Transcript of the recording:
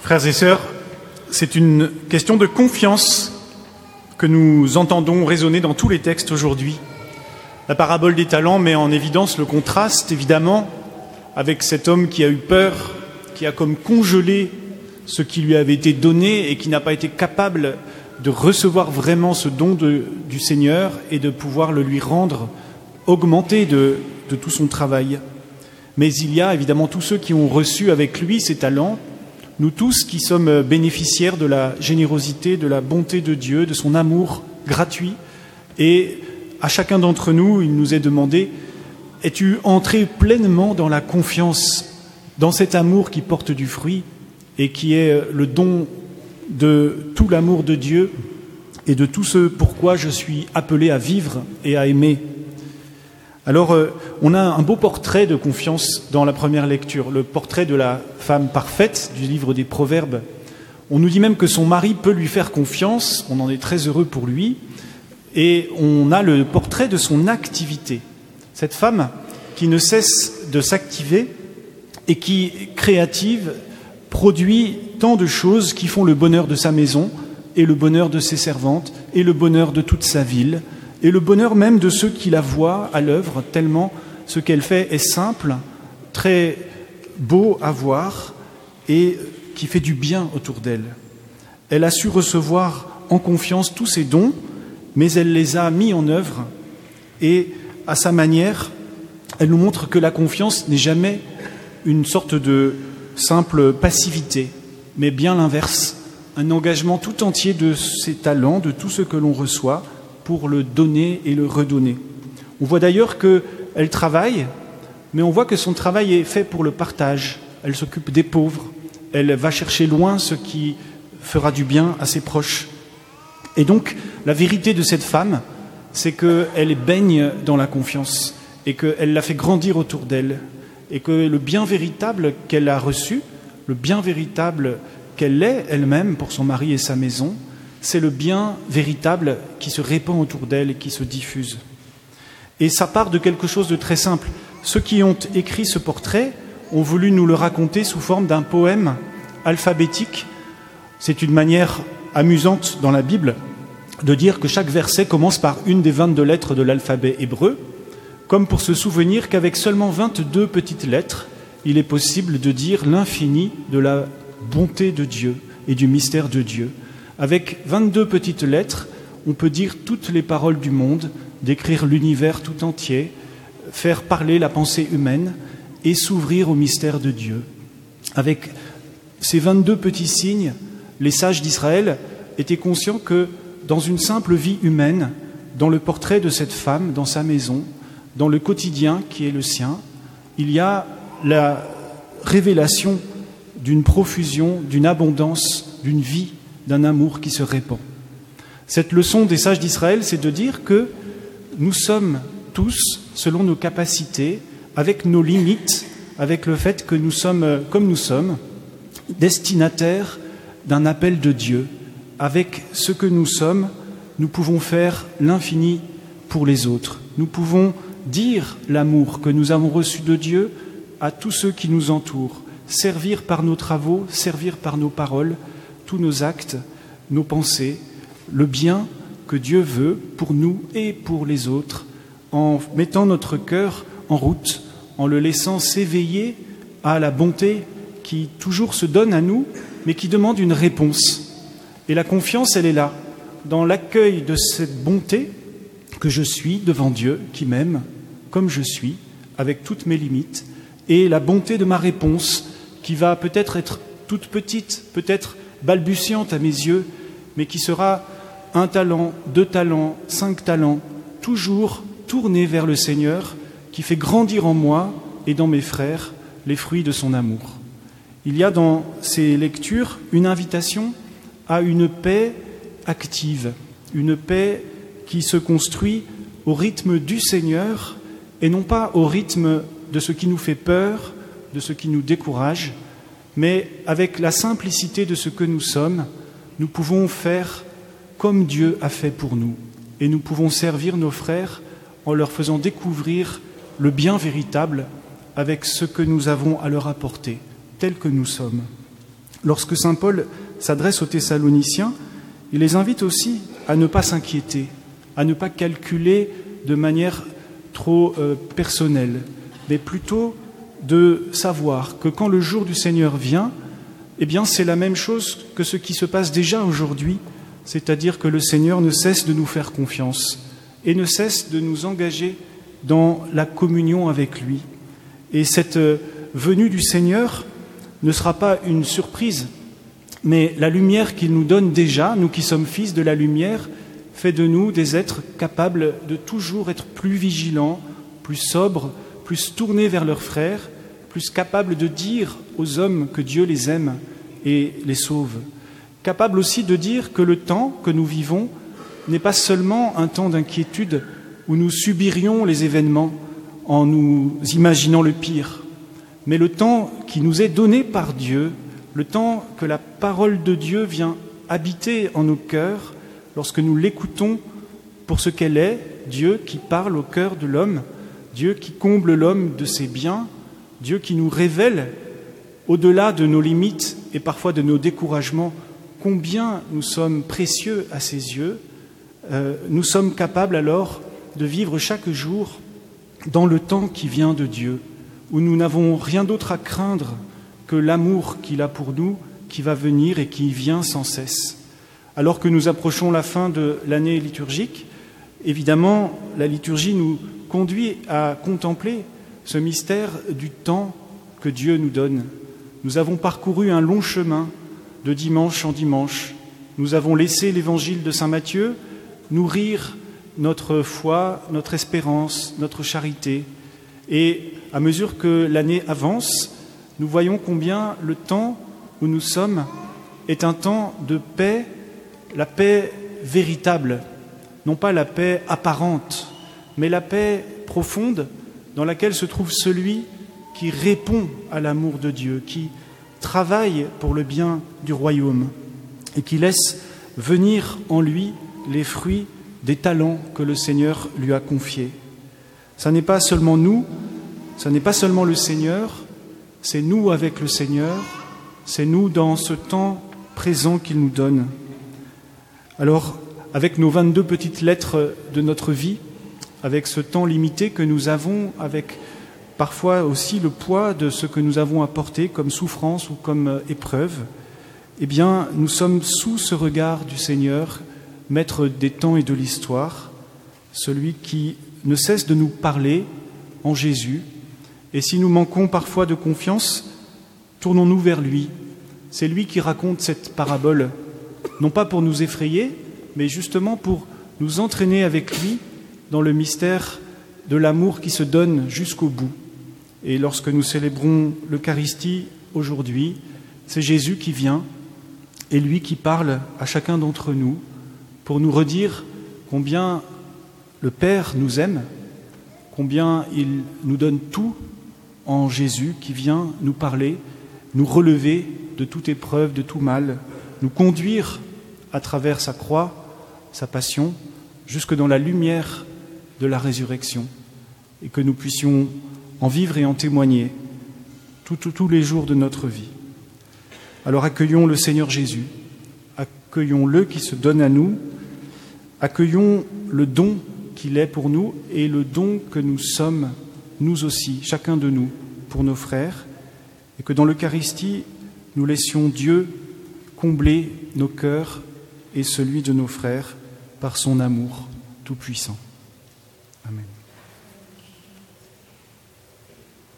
Frères et sœurs, c'est une question de confiance que nous entendons résonner dans tous les textes aujourd'hui. La parabole des talents met en évidence le contraste, évidemment, avec cet homme qui a eu peur, qui a comme congelé ce qui lui avait été donné et qui n'a pas été capable de recevoir vraiment ce don du Seigneur et de pouvoir le lui rendre augmenté de, tout son travail. Mais il y a évidemment tous ceux qui ont reçu avec lui ces talents, nous tous qui sommes bénéficiaires de la générosité, de la bonté de Dieu, de son amour gratuit. Et à chacun d'entre nous, il nous est demandé, es-tu entré pleinement dans la confiance, dans cet amour qui porte du fruit et qui est le don de tout l'amour de Dieu et de tout ce pourquoi je suis appelé à vivre et à aimer? Alors, euh, on a un beau portrait de confiance dans la première lecture, le portrait de la femme parfaite du livre des Proverbes. On nous dit même que son mari peut lui faire confiance, on en est très heureux pour lui, et on a le portrait de son activité. Cette femme qui ne cesse de s'activer et qui, créative, produit tant de choses qui font le bonheur de sa maison et le bonheur de ses servantes et le bonheur de toute sa ville et le bonheur même de ceux qui la voient à l'œuvre, tellement ce qu'elle fait est simple, très beau à voir et qui fait du bien autour d'elle. Elle a su recevoir en confiance tous ses dons, mais elle les a mis en œuvre et à sa manière, elle nous montre que la confiance n'est jamais une sorte de simple passivité, mais bien l'inverse, un engagement tout entier de ses talents, de tout ce que l'on reçoit, pour le donner et le redonner. On voit d'ailleurs qu'elle travaille, mais on voit que son travail est fait pour le partage. Elle s'occupe des pauvres, elle va chercher loin ce qui fera du bien à ses proches. Et donc, la vérité de cette femme, c'est qu'elle baigne dans la confiance et qu'elle l'a fait grandir autour d'elle et que le bien véritable qu'elle a reçu, le bien véritable qu'elle est elle-même pour son mari et sa maison, c'est le bien véritable qui se répand autour d'elle et qui se diffuse. Et ça part de quelque chose de très simple. Ceux qui ont écrit ce portrait ont voulu nous le raconter sous forme d'un poème alphabétique. C'est une manière amusante dans la Bible de dire que chaque verset commence par une des 22 lettres de l'alphabet hébreu, comme pour se souvenir qu'avec seulement 22 petites lettres, il est possible de dire l'infini de la bonté de Dieu et du mystère de Dieu. Avec 22 petites lettres, on peut dire toutes les paroles du monde, décrire l'univers tout entier, faire parler la pensée humaine et s'ouvrir au mystère de Dieu. Avec ces 22 petits signes, les sages d'Israël étaient conscients que dans une simple vie humaine, dans le portrait de cette femme, dans sa maison, dans le quotidien qui est le sien, il y a la révélation d'une profusion, d'une abondance, d'une vie d'un amour qui se répand. Cette leçon des sages d'Israël, c'est de dire que nous sommes tous, selon nos capacités, avec nos limites, avec le fait que nous sommes, comme nous sommes, destinataires d'un appel de Dieu. Avec ce que nous sommes, nous pouvons faire l'infini pour les autres. Nous pouvons dire l'amour que nous avons reçu de Dieu à tous ceux qui nous entourent, servir par nos travaux, servir par nos paroles, tous nos actes, nos pensées, le bien que Dieu veut pour nous et pour les autres, en mettant notre cœur en route, en le laissant s'éveiller à la bonté qui toujours se donne à nous, mais qui demande une réponse. Et la confiance, elle est là, dans l'accueil de cette bonté que je suis devant Dieu, qui m'aime comme je suis, avec toutes mes limites, et la bonté de ma réponse, qui va peut-être être toute petite, peut-être balbutiante à mes yeux, mais qui sera un talent, deux talents, cinq talents, toujours tourné vers le Seigneur, qui fait grandir en moi et dans mes frères les fruits de son amour. Il y a dans ces lectures une invitation à une paix active, une paix qui se construit au rythme du Seigneur et non pas au rythme de ce qui nous fait peur, de ce qui nous décourage, mais avec la simplicité de ce que nous sommes, nous pouvons faire comme Dieu a fait pour nous, et nous pouvons servir nos frères en leur faisant découvrir le bien véritable avec ce que nous avons à leur apporter, tel que nous sommes. lorsque Saint Paul s'adresse aux Thessaloniciens, il les invite aussi à ne pas s'inquiéter, à ne pas calculer de manière trop euh, personnelle, mais plutôt de savoir que quand le jour du Seigneur vient, eh bien c'est la même chose que ce qui se passe déjà aujourd'hui, c'est-à-dire que le Seigneur ne cesse de nous faire confiance et ne cesse de nous engager dans la communion avec lui. Et cette euh, venue du Seigneur ne sera pas une surprise, mais la lumière qu'il nous donne déjà, nous qui sommes fils de la lumière, fait de nous des êtres capables de toujours être plus vigilants, plus sobres, plus tournés vers leurs frères, plus capables de dire aux hommes que Dieu les aime et les sauve, capables aussi de dire que le temps que nous vivons n'est pas seulement un temps d'inquiétude où nous subirions les événements en nous imaginant le pire, mais le temps qui nous est donné par Dieu, le temps que la parole de Dieu vient habiter en nos cœurs lorsque nous l'écoutons pour ce qu'elle est, Dieu qui parle au cœur de l'homme, Dieu qui comble l'homme de ses biens, Dieu qui nous révèle, au-delà de nos limites et parfois de nos découragements, combien nous sommes précieux à ses yeux, euh, nous sommes capables alors de vivre chaque jour dans le temps qui vient de Dieu, où nous n'avons rien d'autre à craindre que l'amour qu'il a pour nous, qui va venir et qui vient sans cesse. Alors que nous approchons la fin de l'année liturgique, évidemment, la liturgie nous conduit à contempler ce mystère du temps que Dieu nous donne. Nous avons parcouru un long chemin de dimanche en dimanche. Nous avons laissé l'évangile de Saint Matthieu nourrir notre foi, notre espérance, notre charité. Et à mesure que l'année avance, nous voyons combien le temps où nous sommes est un temps de paix, la paix véritable, non pas la paix apparente, mais la paix profonde dans laquelle se trouve celui qui répond à l'amour de Dieu, qui travaille pour le bien du royaume et qui laisse venir en lui les fruits des talents que le Seigneur lui a confiés. Ce n'est pas seulement nous, ce n'est pas seulement le Seigneur, c'est nous avec le Seigneur, c'est nous dans ce temps présent qu'il nous donne. Alors, avec nos 22 petites lettres de notre vie, avec ce temps limité que nous avons, avec parfois aussi le poids de ce que nous avons apporté comme souffrance ou comme épreuve, eh bien, nous sommes sous ce regard du Seigneur maître des temps et de l'histoire, celui qui ne cesse de nous parler en Jésus. Et si nous manquons parfois de confiance, tournons-nous vers lui. C'est lui qui raconte cette parabole, non pas pour nous effrayer, mais justement pour nous entraîner avec lui dans le mystère de l'amour qui se donne jusqu'au bout. Et lorsque nous célébrons l'Eucharistie aujourd'hui, c'est Jésus qui vient et lui qui parle à chacun d'entre nous pour nous redire combien le Père nous aime, combien il nous donne tout en Jésus qui vient nous parler, nous relever de toute épreuve, de tout mal, nous conduire à travers sa croix, sa passion, jusque dans la lumière de la résurrection, et que nous puissions en vivre et en témoigner tous les jours de notre vie. Alors accueillons le Seigneur Jésus, accueillons-le qui se donne à nous Accueillons le don qu'il est pour nous et le don que nous sommes, nous aussi, chacun de nous, pour nos frères, et que dans l'Eucharistie, nous laissions Dieu combler nos cœurs et celui de nos frères par son amour tout-puissant. Amén.